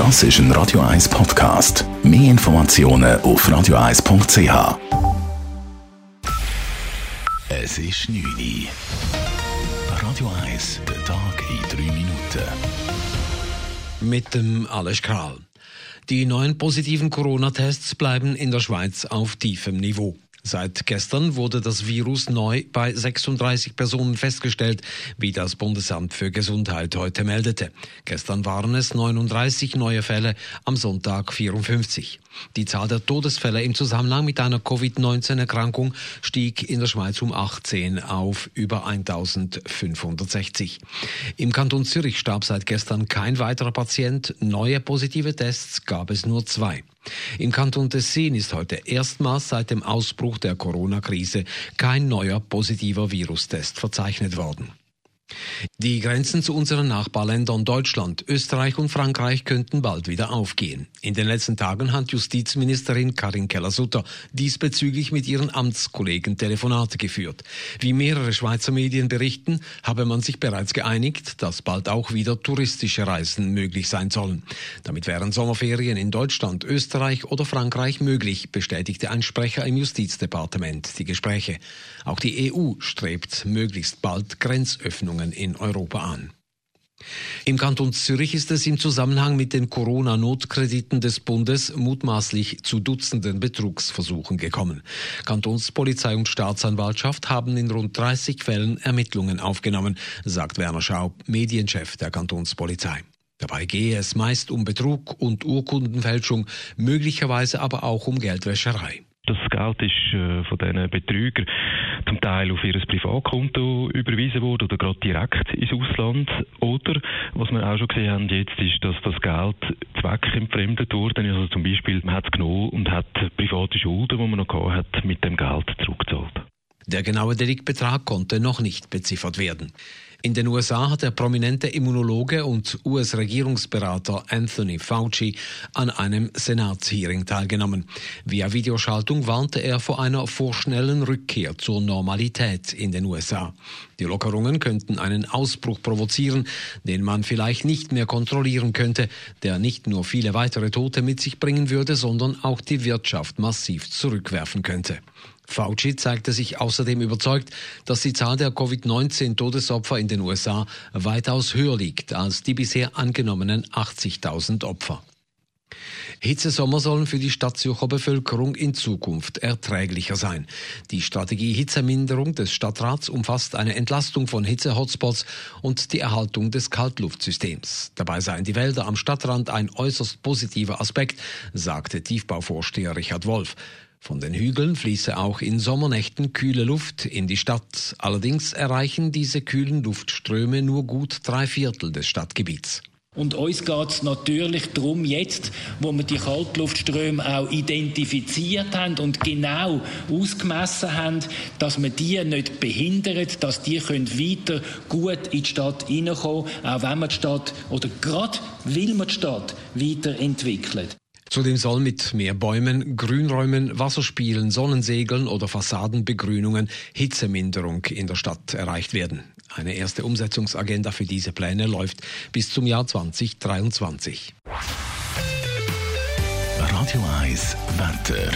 Das ist ein Radio 1 Podcast. Mehr Informationen auf radio1.ch. Es ist 9 Uhr. Radio 1, der Tag in 3 Minuten. Mit dem Alles Kral. Die neuen positiven Corona-Tests bleiben in der Schweiz auf tiefem Niveau. Seit gestern wurde das Virus neu bei 36 Personen festgestellt, wie das Bundesamt für Gesundheit heute meldete. Gestern waren es 39 neue Fälle, am Sonntag 54. Die Zahl der Todesfälle im Zusammenhang mit einer Covid-19-Erkrankung stieg in der Schweiz um 18 auf über 1560. Im Kanton Zürich starb seit gestern kein weiterer Patient. Neue positive Tests gab es nur zwei. Im Kanton Tessin ist heute erstmals seit dem Ausbruch der Corona-Krise kein neuer positiver Virustest verzeichnet worden. Die Grenzen zu unseren Nachbarländern Deutschland, Österreich und Frankreich könnten bald wieder aufgehen. In den letzten Tagen hat Justizministerin Karin Keller-Sutter diesbezüglich mit ihren Amtskollegen Telefonate geführt. Wie mehrere Schweizer Medien berichten, habe man sich bereits geeinigt, dass bald auch wieder touristische Reisen möglich sein sollen. Damit wären Sommerferien in Deutschland, Österreich oder Frankreich möglich, bestätigte ein Sprecher im Justizdepartement die Gespräche. Auch die EU strebt möglichst bald Grenzöffnungen Regierungen in Europa an. Im Kanton Zürich ist es im Zusammenhang mit den Corona-Notkrediten des Bundes mutmaßlich zu Dutzenden Betrugsversuchen gekommen. Kantonspolizei und Staatsanwaltschaft haben in rund 30 Fällen Ermittlungen aufgenommen, sagt Werner Schaub, Medienchef der Kantonspolizei. Dabei gehe es meist um Betrug und Urkundenfälschung, möglicherweise aber auch um Geldwäscherei. Das Geld ist äh, von diesen Betrügern zum Teil auf ihr Privatkonto überwiesen worden oder gerade direkt ins Ausland. Oder, was wir auch schon gesehen haben jetzt, ist, dass das Geld zweckentfremdet wurde. Also zum Beispiel, man hat es genommen und hat private Schulden, die man noch gehabt hat, mit dem Geld zurückgezahlt. Der genaue Deliktbetrag konnte noch nicht beziffert werden. In den USA hat der prominente Immunologe und US-Regierungsberater Anthony Fauci an einem Senatshearing teilgenommen. Via Videoschaltung warnte er vor einer vorschnellen Rückkehr zur Normalität in den USA. Die Lockerungen könnten einen Ausbruch provozieren, den man vielleicht nicht mehr kontrollieren könnte, der nicht nur viele weitere Tote mit sich bringen würde, sondern auch die Wirtschaft massiv zurückwerfen könnte. Fauci zeigte sich außerdem überzeugt, dass die Zahl der Covid-19-Todesopfer in den USA weitaus höher liegt als die bisher angenommenen 80.000 Opfer. Hitzesommer sollen für die Stadtzürcher Bevölkerung in Zukunft erträglicher sein. Die Strategie Hitzeminderung des Stadtrats umfasst eine Entlastung von Hitzehotspots und die Erhaltung des Kaltluftsystems. Dabei seien die Wälder am Stadtrand ein äußerst positiver Aspekt, sagte Tiefbauvorsteher Richard Wolf. Von den Hügeln fließe auch in Sommernächten kühle Luft in die Stadt. Allerdings erreichen diese kühlen Luftströme nur gut drei Viertel des Stadtgebiets. Und uns geht es natürlich darum, jetzt, wo wir die Kaltluftströme auch identifiziert haben und genau ausgemessen haben, dass wir die nicht behindern, dass die können weiter gut in die Stadt hineinkommen, auch wenn man die Stadt oder gerade will man die Stadt weiterentwickelt. Zudem soll mit mehr Bäumen, Grünräumen, Wasserspielen, Sonnensegeln oder Fassadenbegrünungen Hitzeminderung in der Stadt erreicht werden. Eine erste Umsetzungsagenda für diese Pläne läuft bis zum Jahr 2023. Radio 1 Wetter.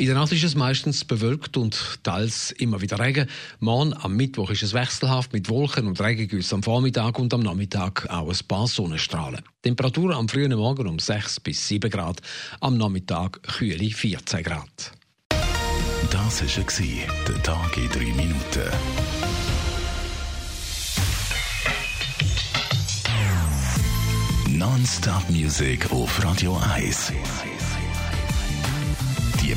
In der Nacht ist es meistens bewölkt und teils immer wieder Regen. Morgen am Mittwoch ist es wechselhaft mit Wolken und Regengüssen am Vormittag und am Nachmittag auch ein paar Sonnenstrahlen. Temperatur am frühen Morgen um 6 bis 7 Grad, am Nachmittag kühle 14 Grad. Das war der Tag in 3 Minuten. Non-Stop Music auf Radio 1.